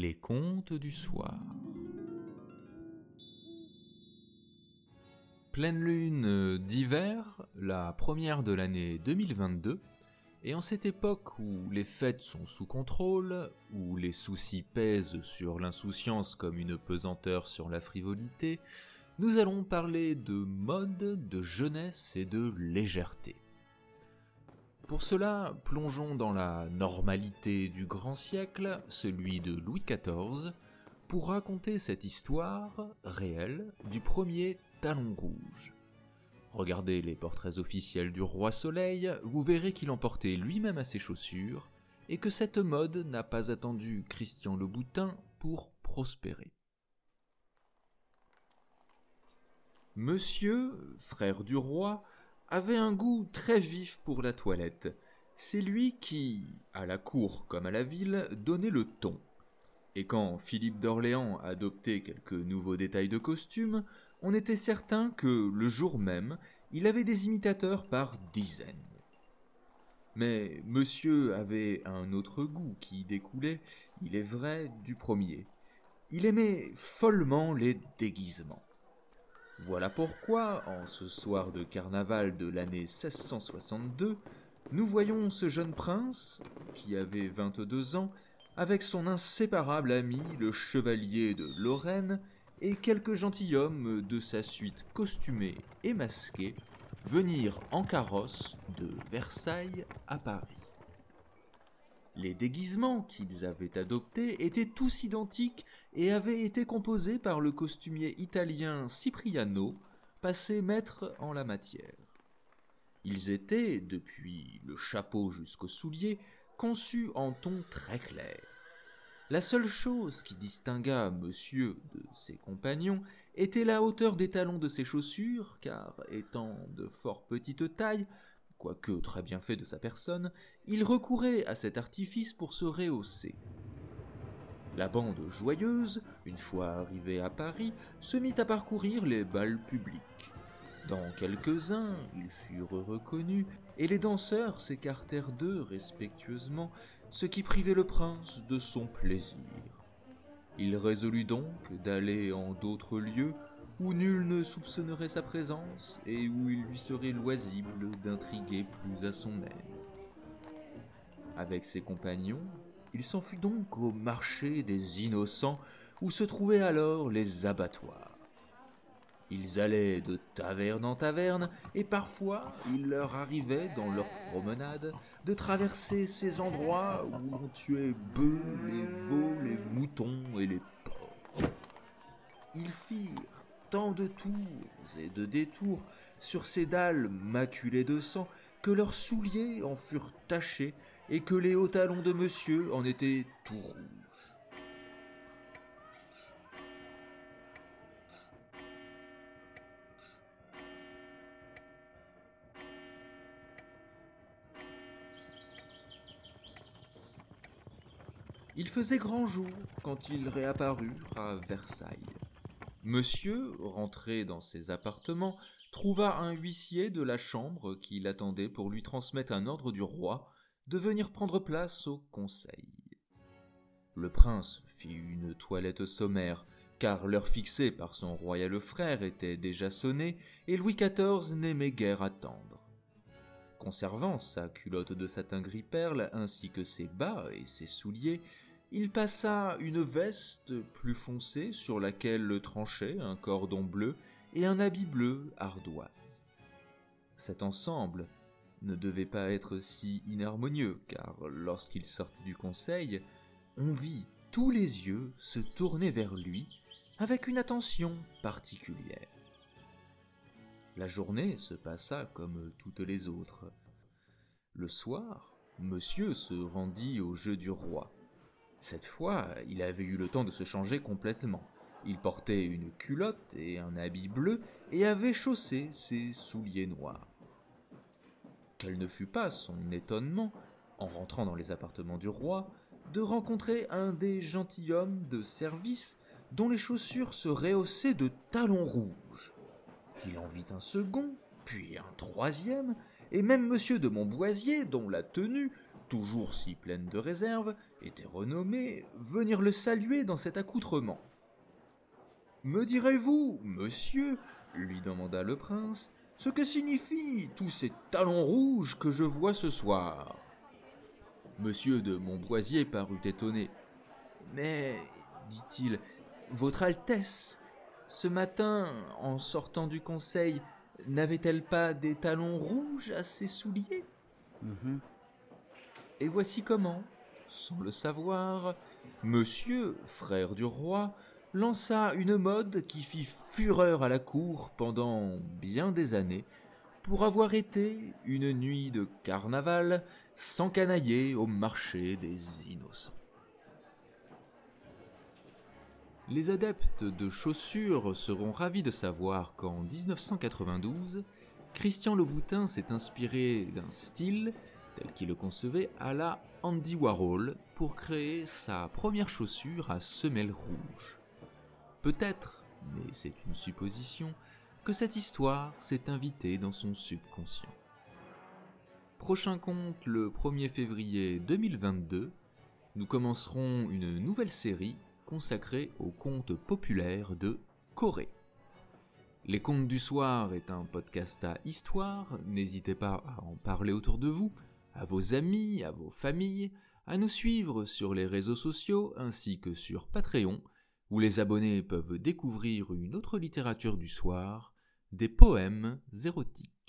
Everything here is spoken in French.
Les contes du soir. Pleine lune d'hiver, la première de l'année 2022, et en cette époque où les fêtes sont sous contrôle, où les soucis pèsent sur l'insouciance comme une pesanteur sur la frivolité, nous allons parler de mode, de jeunesse et de légèreté. Pour cela, plongeons dans la normalité du grand siècle, celui de Louis XIV, pour raconter cette histoire réelle du premier talon rouge. Regardez les portraits officiels du roi Soleil, vous verrez qu'il en portait lui-même à ses chaussures, et que cette mode n'a pas attendu Christian Louboutin pour prospérer. Monsieur, frère du roi, avait un goût très vif pour la toilette. C'est lui qui, à la cour comme à la ville, donnait le ton. Et quand Philippe d'Orléans adoptait quelques nouveaux détails de costume, on était certain que, le jour même, il avait des imitateurs par dizaines. Mais monsieur avait un autre goût qui découlait, il est vrai, du premier. Il aimait follement les déguisements. Voilà pourquoi, en ce soir de carnaval de l'année 1662, nous voyons ce jeune prince, qui avait 22 ans, avec son inséparable ami le chevalier de Lorraine et quelques gentilshommes de sa suite costumés et masqués, venir en carrosse de Versailles à Paris. Les déguisements qu'ils avaient adoptés étaient tous identiques et avaient été composés par le costumier italien Cipriano, passé maître en la matière. Ils étaient, depuis le chapeau jusqu'aux souliers, conçus en ton très clair. La seule chose qui distingua monsieur de ses compagnons était la hauteur des talons de ses chaussures, car, étant de fort petite taille, quoique très bien fait de sa personne, il recourait à cet artifice pour se rehausser. La bande joyeuse, une fois arrivée à Paris, se mit à parcourir les bals publics. Dans quelques-uns, ils furent reconnus, et les danseurs s'écartèrent d'eux respectueusement, ce qui privait le prince de son plaisir. Il résolut donc d'aller en d'autres lieux où nul ne soupçonnerait sa présence et où il lui serait loisible d'intriguer plus à son aise. Avec ses compagnons, il s'enfuit donc au marché des innocents où se trouvaient alors les abattoirs. Ils allaient de taverne en taverne, et parfois il leur arrivait, dans leur promenade, de traverser ces endroits où l'on tuait bœufs, les veaux, les moutons et les porcs. Ils firent tant de tours et de détours sur ces dalles maculées de sang que leurs souliers en furent tachés et que les hauts talons de monsieur en étaient tout rouges. Il faisait grand jour quand ils réapparurent à Versailles. Monsieur, rentré dans ses appartements, trouva un huissier de la chambre qui l'attendait pour lui transmettre un ordre du roi de venir prendre place au conseil. Le prince fit une toilette sommaire, car l'heure fixée par son royal frère était déjà sonnée, et Louis XIV n'aimait guère attendre. Conservant sa culotte de satin gris perle ainsi que ses bas et ses souliers, il passa une veste plus foncée sur laquelle tranchait un cordon bleu et un habit bleu ardoise. Cet ensemble ne devait pas être si inharmonieux, car lorsqu'il sortit du conseil, on vit tous les yeux se tourner vers lui avec une attention particulière. La journée se passa comme toutes les autres. Le soir, monsieur se rendit au jeu du roi. Cette fois, il avait eu le temps de se changer complètement. Il portait une culotte et un habit bleu et avait chaussé ses souliers noirs. Quel ne fut pas son étonnement, en rentrant dans les appartements du roi, de rencontrer un des gentilshommes de service dont les chaussures se rehaussaient de talons rouges. Il en vit un second, puis un troisième, et même monsieur de Montboisier, dont la tenue, toujours si pleine de réserve, était renommée, venir le saluer dans cet accoutrement. Me direz-vous, monsieur, lui demanda le prince, ce que signifient tous ces talons rouges que je vois ce soir? Monsieur de Montboisier parut étonné. Mais, dit-il, Votre Altesse, ce matin, en sortant du conseil, n'avait-elle pas des talons rouges à ses souliers? Mhm. Et voici comment, sans le savoir, monsieur, frère du roi, lança une mode qui fit fureur à la cour pendant bien des années, pour avoir été, une nuit de carnaval, s'encanailler au marché des innocents. Les adeptes de chaussures seront ravis de savoir qu'en 1992, Christian Louboutin s'est inspiré d'un style, tel qu'il le concevait, à la Andy Warhol pour créer sa première chaussure à semelle rouge. Peut-être, mais c'est une supposition, que cette histoire s'est invitée dans son subconscient. Prochain compte le 1er février 2022, nous commencerons une nouvelle série consacrée aux contes populaires de Corée. Les Contes du Soir est un podcast à histoire, n'hésitez pas à en parler autour de vous, à vos amis, à vos familles, à nous suivre sur les réseaux sociaux ainsi que sur Patreon, où les abonnés peuvent découvrir une autre littérature du soir, des poèmes érotiques.